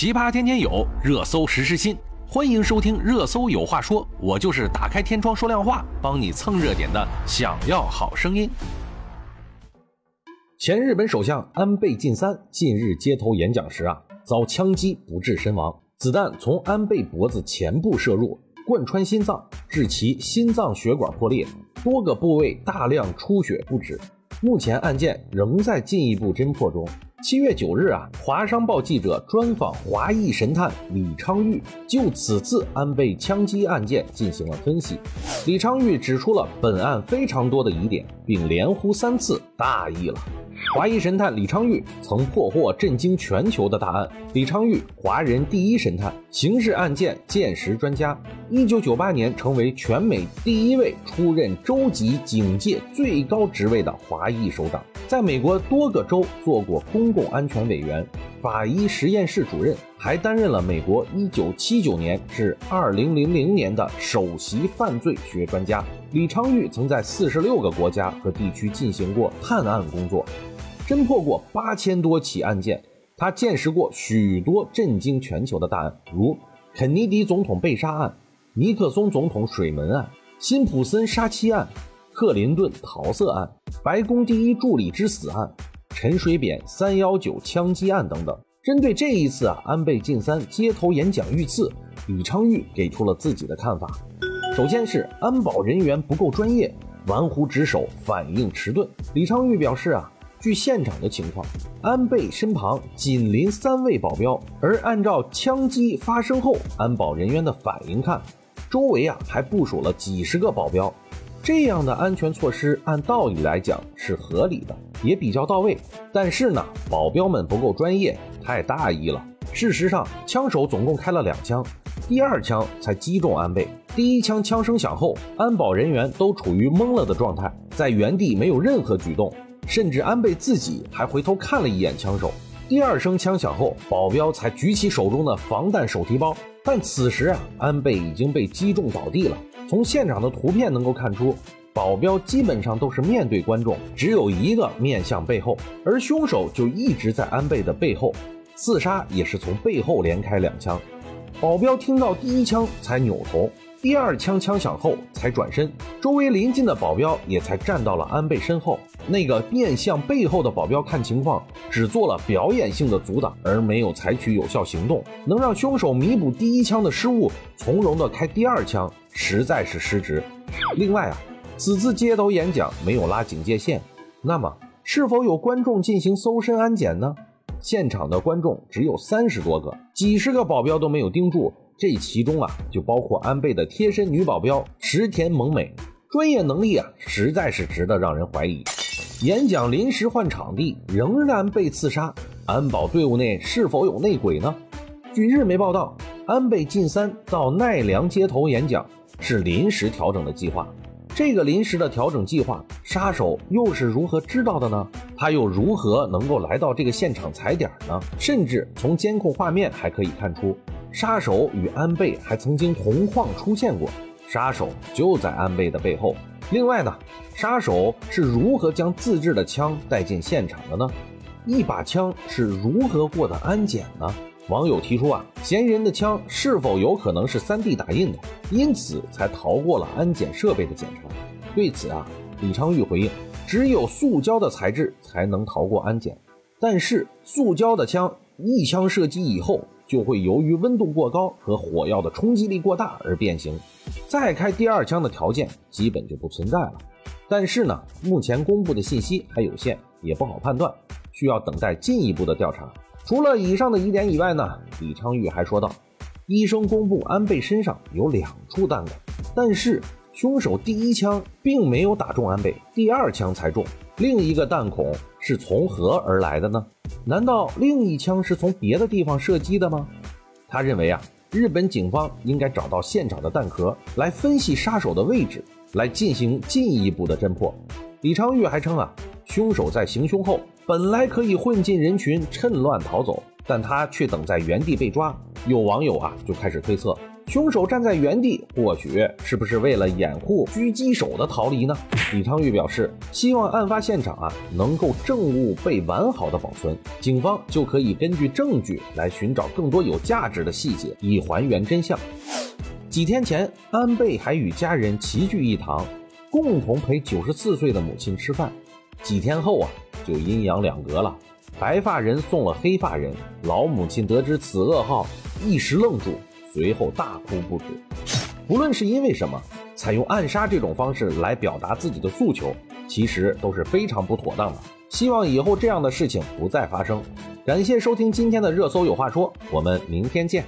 奇葩天天有，热搜时时新。欢迎收听《热搜有话说》，我就是打开天窗说亮话，帮你蹭热点的。想要好声音。前日本首相安倍晋三近日街头演讲时啊，遭枪击不治身亡，子弹从安倍脖子前部射入，贯穿心脏，致其心脏血管破裂，多个部位大量出血不止。目前案件仍在进一步侦破中。七月九日啊，华商报记者专访华裔神探李昌钰，就此次安倍枪击案件进行了分析。李昌钰指出了本案非常多的疑点，并连呼三次大意了。华裔神探李昌钰曾破获震惊全球的大案。李昌钰，华人第一神探，刑事案件鉴识专家。一九九八年成为全美第一位出任州级警界最高职位的华裔首长，在美国多个州做过公共安全委员、法医实验室主任，还担任了美国一九七九年至二零零零年的首席犯罪学专家。李昌钰曾在四十六个国家和地区进行过探案工作。侦破过八千多起案件，他见识过许多震惊全球的大案，如肯尼迪总统被杀案、尼克松总统水门案、辛普森杀妻案、克林顿桃色案、白宫第一助理之死案、陈水扁三幺九枪击案等等。针对这一次啊，安倍晋三街头演讲遇刺，李昌钰给出了自己的看法。首先是安保人员不够专业，玩忽职守，反应迟钝。李昌钰表示啊。据现场的情况，安倍身旁紧邻三位保镖，而按照枪击发生后安保人员的反应看，周围啊还部署了几十个保镖。这样的安全措施按道理来讲是合理的，也比较到位。但是呢，保镖们不够专业，太大意了。事实上，枪手总共开了两枪，第二枪才击中安倍。第一枪枪声响后，安保人员都处于懵了的状态，在原地没有任何举动。甚至安倍自己还回头看了一眼枪手。第二声枪响后，保镖才举起手中的防弹手提包，但此时啊，安倍已经被击中倒地了。从现场的图片能够看出，保镖基本上都是面对观众，只有一个面向背后，而凶手就一直在安倍的背后，刺杀也是从背后连开两枪。保镖听到第一枪才扭头。第二枪枪响后才转身，周围临近的保镖也才站到了安倍身后。那个面向背后的保镖看情况，只做了表演性的阻挡，而没有采取有效行动，能让凶手弥补第一枪的失误，从容的开第二枪，实在是失职。另外啊，此次街头演讲没有拉警戒线，那么是否有观众进行搜身安检呢？现场的观众只有三十多个，几十个保镖都没有盯住。这其中啊，就包括安倍的贴身女保镖池田萌美，专业能力啊，实在是值得让人怀疑。演讲临时换场地，仍然被刺杀，安保队伍内是否有内鬼呢？据日媒报道，安倍晋三到奈良街头演讲是临时调整的计划。这个临时的调整计划，杀手又是如何知道的呢？他又如何能够来到这个现场踩点呢？甚至从监控画面还可以看出。杀手与安倍还曾经同框出现过，杀手就在安倍的背后。另外呢，杀手是如何将自制的枪带进现场的呢？一把枪是如何过的安检呢？网友提出啊，嫌疑人的枪是否有可能是 3D 打印的，因此才逃过了安检设备的检查？对此啊，李昌钰回应，只有塑胶的材质才能逃过安检，但是塑胶的枪一枪射击以后。就会由于温度过高和火药的冲击力过大而变形，再开第二枪的条件基本就不存在了。但是呢，目前公布的信息还有限，也不好判断，需要等待进一步的调查。除了以上的疑点以外呢，李昌钰还说道，医生公布安倍身上有两处弹孔，但是凶手第一枪并没有打中安倍，第二枪才中。另一个弹孔是从何而来的呢？难道另一枪是从别的地方射击的吗？他认为啊，日本警方应该找到现场的弹壳来分析杀手的位置，来进行进一步的侦破。李昌钰还称啊，凶手在行凶后本来可以混进人群趁乱逃走，但他却等在原地被抓。有网友啊就开始推测，凶手站在原地，或许是不是为了掩护狙击手的逃离呢？李昌钰表示，希望案发现场啊能够证物被完好的保存，警方就可以根据证据来寻找更多有价值的细节，以还原真相。几天前，安倍还与家人齐聚一堂，共同陪九十四岁的母亲吃饭。几天后啊，就阴阳两隔了，白发人送了黑发人。老母亲得知此噩耗，一时愣住，随后大哭不止。不论是因为什么，采用暗杀这种方式来表达自己的诉求，其实都是非常不妥当的。希望以后这样的事情不再发生。感谢收听今天的热搜有话说，我们明天见。